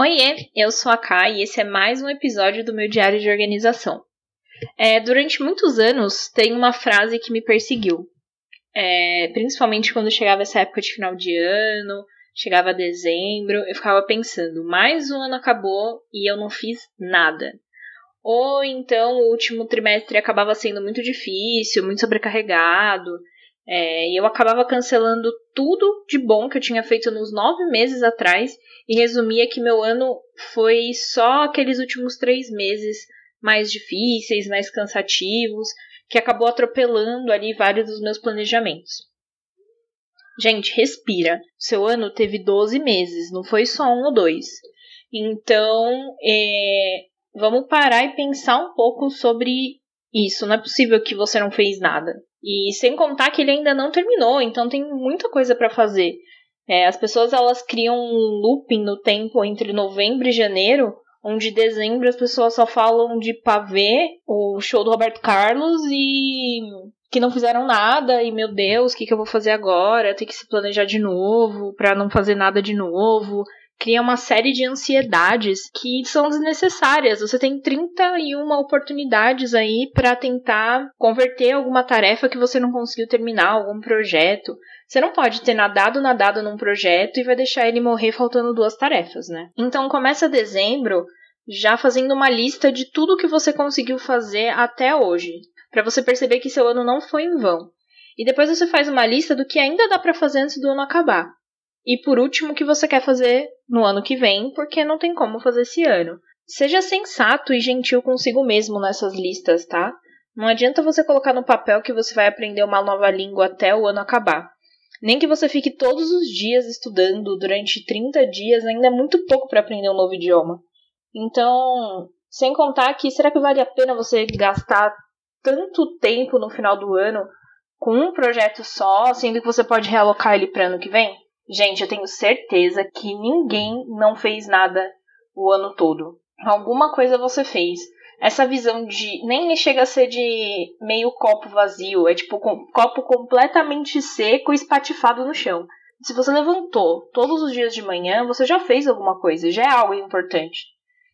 Oiê, eu sou a Kai e esse é mais um episódio do meu diário de organização. É, durante muitos anos, tem uma frase que me perseguiu. É, principalmente quando chegava essa época de final de ano, chegava dezembro, eu ficava pensando, mais um ano acabou e eu não fiz nada. Ou então o último trimestre acabava sendo muito difícil, muito sobrecarregado, é, e eu acabava cancelando tudo de bom que eu tinha feito nos nove meses atrás e resumia que meu ano foi só aqueles últimos três meses mais difíceis, mais cansativos, que acabou atropelando ali vários dos meus planejamentos. Gente, respira. Seu ano teve 12 meses, não foi só um ou dois. Então, é, vamos parar e pensar um pouco sobre isso. Não é possível que você não fez nada. E sem contar que ele ainda não terminou, então tem muita coisa para fazer. É, as pessoas elas criam um looping no tempo entre novembro e janeiro, onde dezembro as pessoas só falam de pavê, o show do Roberto Carlos e que não fizeram nada e meu Deus, o que, que eu vou fazer agora? Tem que se planejar de novo para não fazer nada de novo cria uma série de ansiedades que são desnecessárias. Você tem 31 oportunidades aí para tentar converter alguma tarefa que você não conseguiu terminar, algum projeto. Você não pode ter nadado, nadado num projeto e vai deixar ele morrer faltando duas tarefas, né? Então começa dezembro já fazendo uma lista de tudo que você conseguiu fazer até hoje, para você perceber que seu ano não foi em vão. E depois você faz uma lista do que ainda dá para fazer antes do ano acabar. E por último, o que você quer fazer no ano que vem, porque não tem como fazer esse ano. Seja sensato e gentil consigo mesmo nessas listas, tá? Não adianta você colocar no papel que você vai aprender uma nova língua até o ano acabar. Nem que você fique todos os dias estudando durante 30 dias, ainda é muito pouco para aprender um novo idioma. Então, sem contar que será que vale a pena você gastar tanto tempo no final do ano com um projeto só, sendo que você pode realocar ele para ano que vem? Gente, eu tenho certeza que ninguém não fez nada o ano todo. Alguma coisa você fez. Essa visão de. Nem chega a ser de meio copo vazio. É tipo um copo completamente seco espatifado no chão. Se você levantou todos os dias de manhã, você já fez alguma coisa, já é algo importante.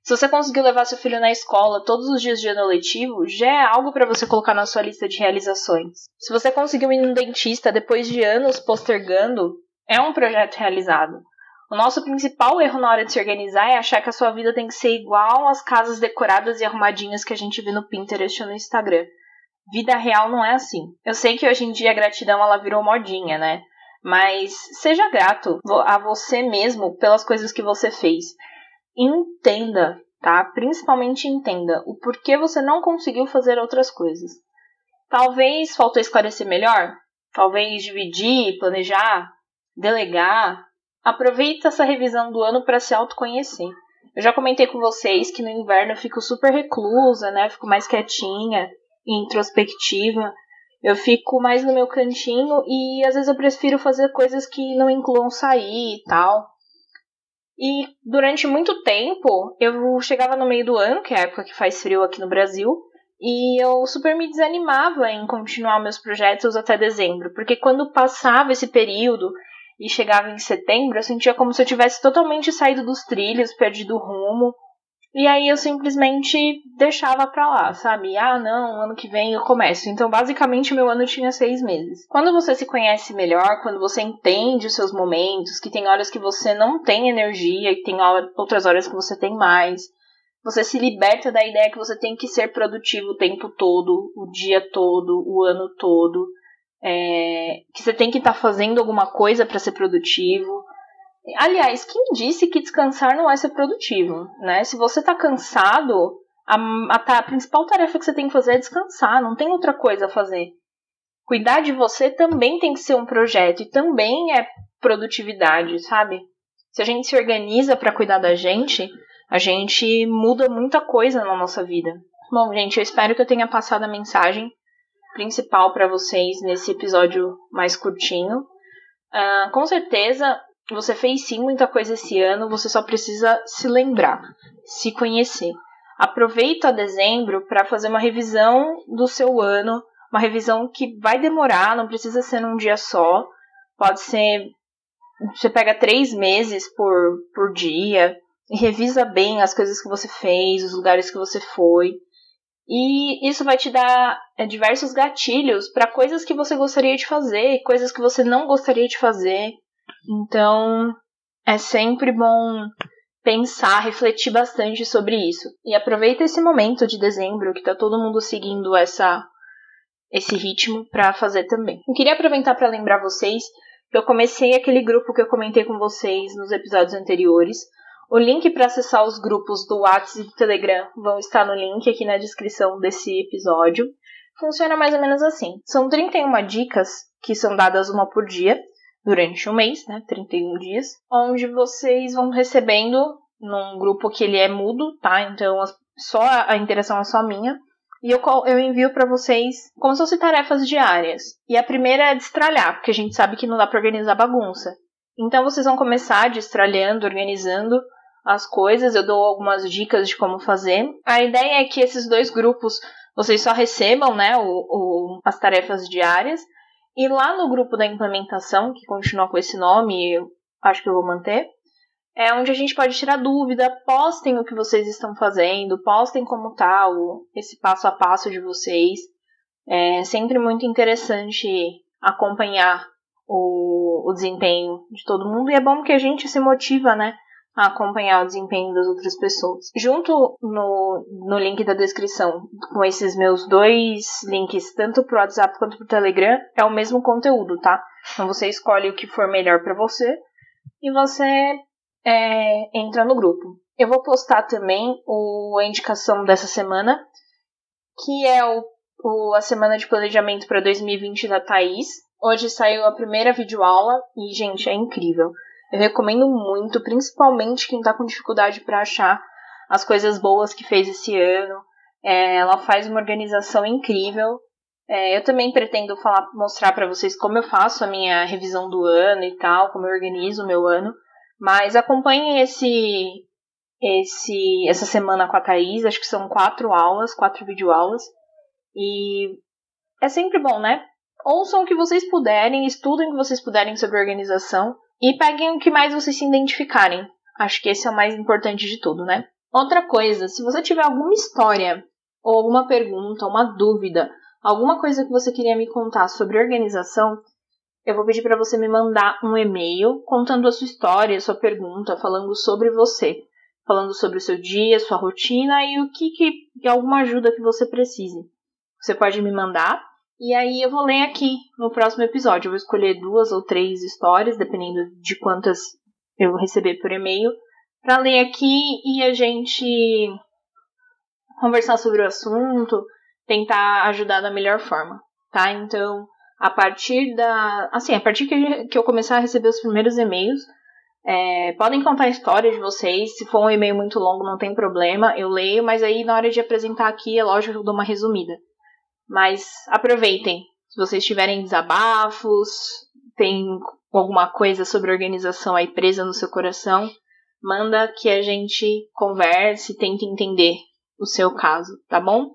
Se você conseguiu levar seu filho na escola todos os dias de ano letivo, já é algo para você colocar na sua lista de realizações. Se você conseguiu ir no dentista depois de anos postergando, é um projeto realizado. O nosso principal erro na hora de se organizar é achar que a sua vida tem que ser igual às casas decoradas e arrumadinhas que a gente vê no Pinterest ou no Instagram. Vida real não é assim. Eu sei que hoje em dia a gratidão ela virou modinha, né? Mas seja grato a você mesmo pelas coisas que você fez. Entenda, tá? Principalmente entenda o porquê você não conseguiu fazer outras coisas. Talvez faltou esclarecer melhor, talvez dividir, planejar, delegar, aproveita essa revisão do ano para se autoconhecer. Eu já comentei com vocês que no inverno eu fico super reclusa, né? Fico mais quietinha e introspectiva. Eu fico mais no meu cantinho e às vezes eu prefiro fazer coisas que não incluam sair e tal. E durante muito tempo eu chegava no meio do ano, que é a época que faz frio aqui no Brasil, e eu super me desanimava em continuar meus projetos até dezembro, porque quando passava esse período e chegava em setembro, eu sentia como se eu tivesse totalmente saído dos trilhos, perdido o rumo. E aí eu simplesmente deixava pra lá, sabe? Ah, não, ano que vem eu começo. Então, basicamente, meu ano tinha seis meses. Quando você se conhece melhor, quando você entende os seus momentos, que tem horas que você não tem energia e tem outras horas que você tem mais, você se liberta da ideia que você tem que ser produtivo o tempo todo, o dia todo, o ano todo é, que você tem que estar tá fazendo alguma coisa para ser produtivo. Aliás, quem disse que descansar não é ser produtivo, né? Se você está cansado, a, a, a principal tarefa que você tem que fazer é descansar, não tem outra coisa a fazer. Cuidar de você também tem que ser um projeto e também é produtividade, sabe? Se a gente se organiza para cuidar da gente, a gente muda muita coisa na nossa vida. Bom, gente, eu espero que eu tenha passado a mensagem principal para vocês nesse episódio mais curtinho. Uh, com certeza você fez sim muita coisa esse ano, você só precisa se lembrar, se conhecer. Aproveita dezembro para fazer uma revisão do seu ano, uma revisão que vai demorar, não precisa ser num dia só, pode ser. Você pega três meses por, por dia, revisa bem as coisas que você fez, os lugares que você foi. E isso vai te dar é, diversos gatilhos para coisas que você gostaria de fazer, coisas que você não gostaria de fazer. Então, é sempre bom pensar, refletir bastante sobre isso. E aproveita esse momento de dezembro que tá todo mundo seguindo essa esse ritmo para fazer também. Eu queria aproveitar para lembrar vocês que eu comecei aquele grupo que eu comentei com vocês nos episódios anteriores. O link para acessar os grupos do WhatsApp e do Telegram vão estar no link aqui na descrição desse episódio. Funciona mais ou menos assim. São 31 dicas que são dadas uma por dia durante um mês, né, 31 dias, onde vocês vão recebendo num grupo que ele é mudo, tá? Então só a interação é só minha. E eu, eu envio para vocês como se fossem tarefas diárias. E a primeira é destralhar, porque a gente sabe que não dá para organizar bagunça. Então vocês vão começar destralhando, organizando as coisas. Eu dou algumas dicas de como fazer. A ideia é que esses dois grupos vocês só recebam, né, o, o, as tarefas diárias e lá no grupo da implementação, que continua com esse nome, acho que eu vou manter, é onde a gente pode tirar dúvida, postem o que vocês estão fazendo, postem como tá o, esse passo a passo de vocês. É sempre muito interessante acompanhar o, o desempenho de todo mundo e é bom que a gente se motiva, né? a acompanhar o desempenho das outras pessoas. Junto no, no link da descrição, com esses meus dois links, tanto pro WhatsApp quanto pro Telegram, é o mesmo conteúdo, tá? Então você escolhe o que for melhor para você e você é, entra no grupo. Eu vou postar também o, a indicação dessa semana, que é o, o a semana de planejamento para 2020 da Thaís. Hoje saiu a primeira videoaula e, gente, é incrível. Eu recomendo muito, principalmente quem está com dificuldade para achar as coisas boas que fez esse ano. É, ela faz uma organização incrível. É, eu também pretendo falar, mostrar para vocês como eu faço a minha revisão do ano e tal, como eu organizo o meu ano. Mas acompanhem esse, esse, essa semana com a Thaís. Acho que são quatro aulas, quatro videoaulas. E é sempre bom, né? Ouçam o que vocês puderem, estudem o que vocês puderem sobre organização. E peguem o que mais vocês se identificarem. Acho que esse é o mais importante de tudo, né? Outra coisa, se você tiver alguma história, ou alguma pergunta, uma dúvida, alguma coisa que você queria me contar sobre organização, eu vou pedir para você me mandar um e-mail contando a sua história, a sua pergunta, falando sobre você, falando sobre o seu dia, sua rotina e o que, que alguma ajuda que você precise. Você pode me mandar e aí eu vou ler aqui no próximo episódio. Eu vou escolher duas ou três histórias, dependendo de quantas eu receber por e-mail, para ler aqui e a gente conversar sobre o assunto, tentar ajudar da melhor forma, tá? Então, a partir da. Assim, a partir que eu começar a receber os primeiros e-mails, é, podem contar a história de vocês. Se for um e-mail muito longo, não tem problema, eu leio, mas aí na hora de apresentar aqui, é lógico que eu dou uma resumida. Mas aproveitem. Se vocês tiverem desabafos, tem alguma coisa sobre organização aí presa no seu coração, manda que a gente converse tente entender o seu caso, tá bom?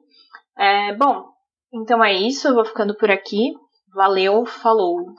É, bom, então é isso. Eu vou ficando por aqui. Valeu, falou!